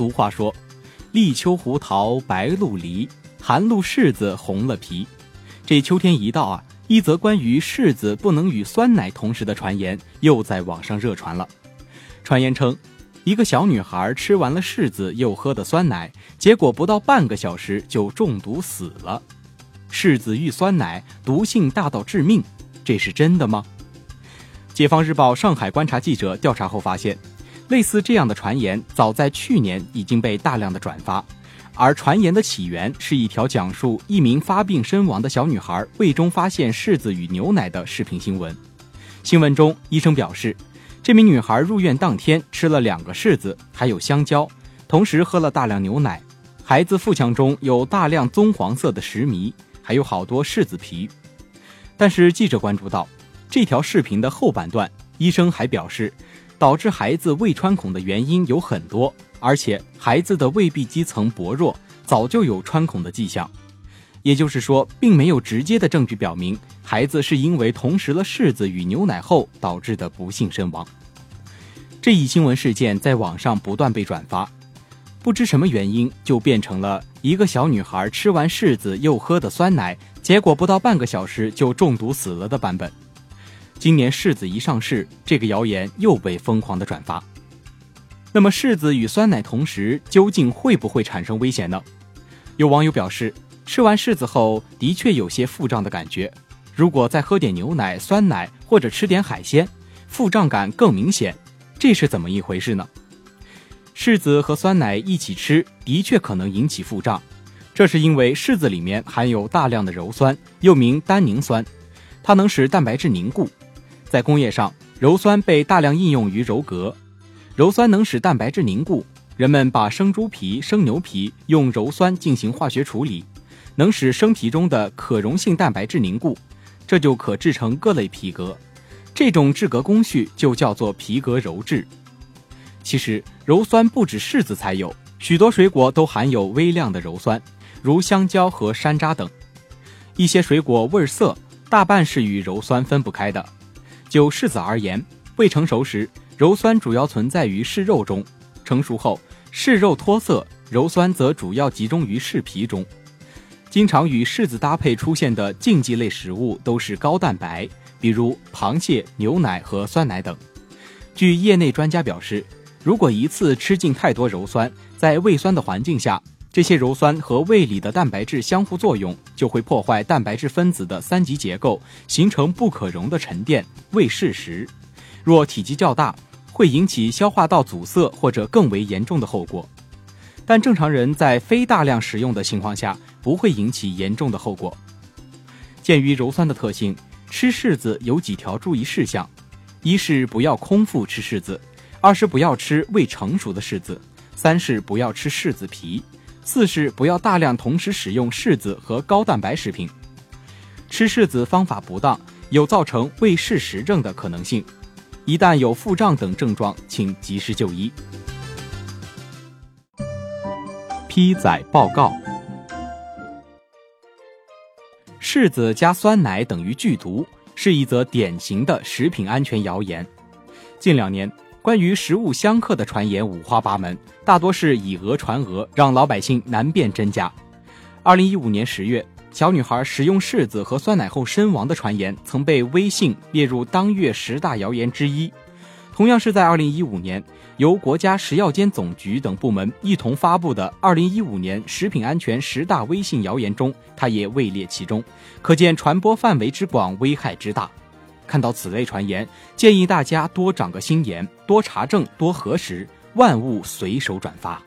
俗话说：“立秋胡桃白露梨，寒露柿子红了皮。”这秋天一到啊，一则关于柿子不能与酸奶同时的传言又在网上热传了。传言称，一个小女孩吃完了柿子又喝的酸奶，结果不到半个小时就中毒死了。柿子遇酸奶，毒性大到致命，这是真的吗？解放日报上海观察记者调查后发现。类似这样的传言，早在去年已经被大量的转发，而传言的起源是一条讲述一名发病身亡的小女孩胃中发现柿子与牛奶的视频新闻。新闻中，医生表示，这名女孩入院当天吃了两个柿子，还有香蕉，同时喝了大量牛奶。孩子腹腔中有大量棕黄色的食糜，还有好多柿子皮。但是记者关注到，这条视频的后半段，医生还表示。导致孩子胃穿孔的原因有很多，而且孩子的胃壁肌层薄弱，早就有穿孔的迹象。也就是说，并没有直接的证据表明孩子是因为同食了柿子与牛奶后导致的不幸身亡。这一新闻事件在网上不断被转发，不知什么原因就变成了一个小女孩吃完柿子又喝的酸奶，结果不到半个小时就中毒死了的版本。今年柿子一上市，这个谣言又被疯狂的转发。那么柿子与酸奶同时，究竟会不会产生危险呢？有网友表示，吃完柿子后的确有些腹胀的感觉，如果再喝点牛奶、酸奶或者吃点海鲜，腹胀感更明显。这是怎么一回事呢？柿子和酸奶一起吃，的确可能引起腹胀，这是因为柿子里面含有大量的鞣酸，又名单宁酸，它能使蛋白质凝固。在工业上，鞣酸被大量应用于鞣革。鞣酸能使蛋白质凝固，人们把生猪皮、生牛皮用鞣酸进行化学处理，能使生皮中的可溶性蛋白质凝固，这就可制成各类皮革。这种制革工序就叫做皮革鞣制。其实，鞣酸不止柿子才有，许多水果都含有微量的鞣酸，如香蕉和山楂等。一些水果味涩，大半是与鞣酸分不开的。就柿子而言，未成熟时，鞣酸主要存在于柿肉中；成熟后，柿肉脱色，鞣酸则主要集中于柿皮中。经常与柿子搭配出现的禁忌类食物都是高蛋白，比如螃蟹、牛奶和酸奶等。据业内专家表示，如果一次吃进太多鞣酸，在胃酸的环境下，这些鞣酸和胃里的蛋白质相互作用，就会破坏蛋白质分子的三级结构，形成不可溶的沉淀胃柿石。若体积较大，会引起消化道阻塞或者更为严重的后果。但正常人在非大量食用的情况下，不会引起严重的后果。鉴于鞣酸的特性，吃柿子有几条注意事项：一是不要空腹吃柿子；二是不要吃未成熟的柿子；三是不要吃柿子皮。四是不要大量同时使用柿子和高蛋白食品，吃柿子方法不当，有造成胃柿石症的可能性。一旦有腹胀等症状，请及时就医。批载报告：柿子加酸奶等于剧毒，是一则典型的食品安全谣言。近两年。关于食物相克的传言五花八门，大多是以讹传讹，让老百姓难辨真假。二零一五年十月，小女孩食用柿子和酸奶后身亡的传言曾被微信列入当月十大谣言之一。同样是在二零一五年，由国家食药监总局等部门一同发布的二零一五年食品安全十大微信谣言中，它也位列其中，可见传播范围之广，危害之大。看到此类传言，建议大家多长个心眼，多查证，多核实，万物随手转发。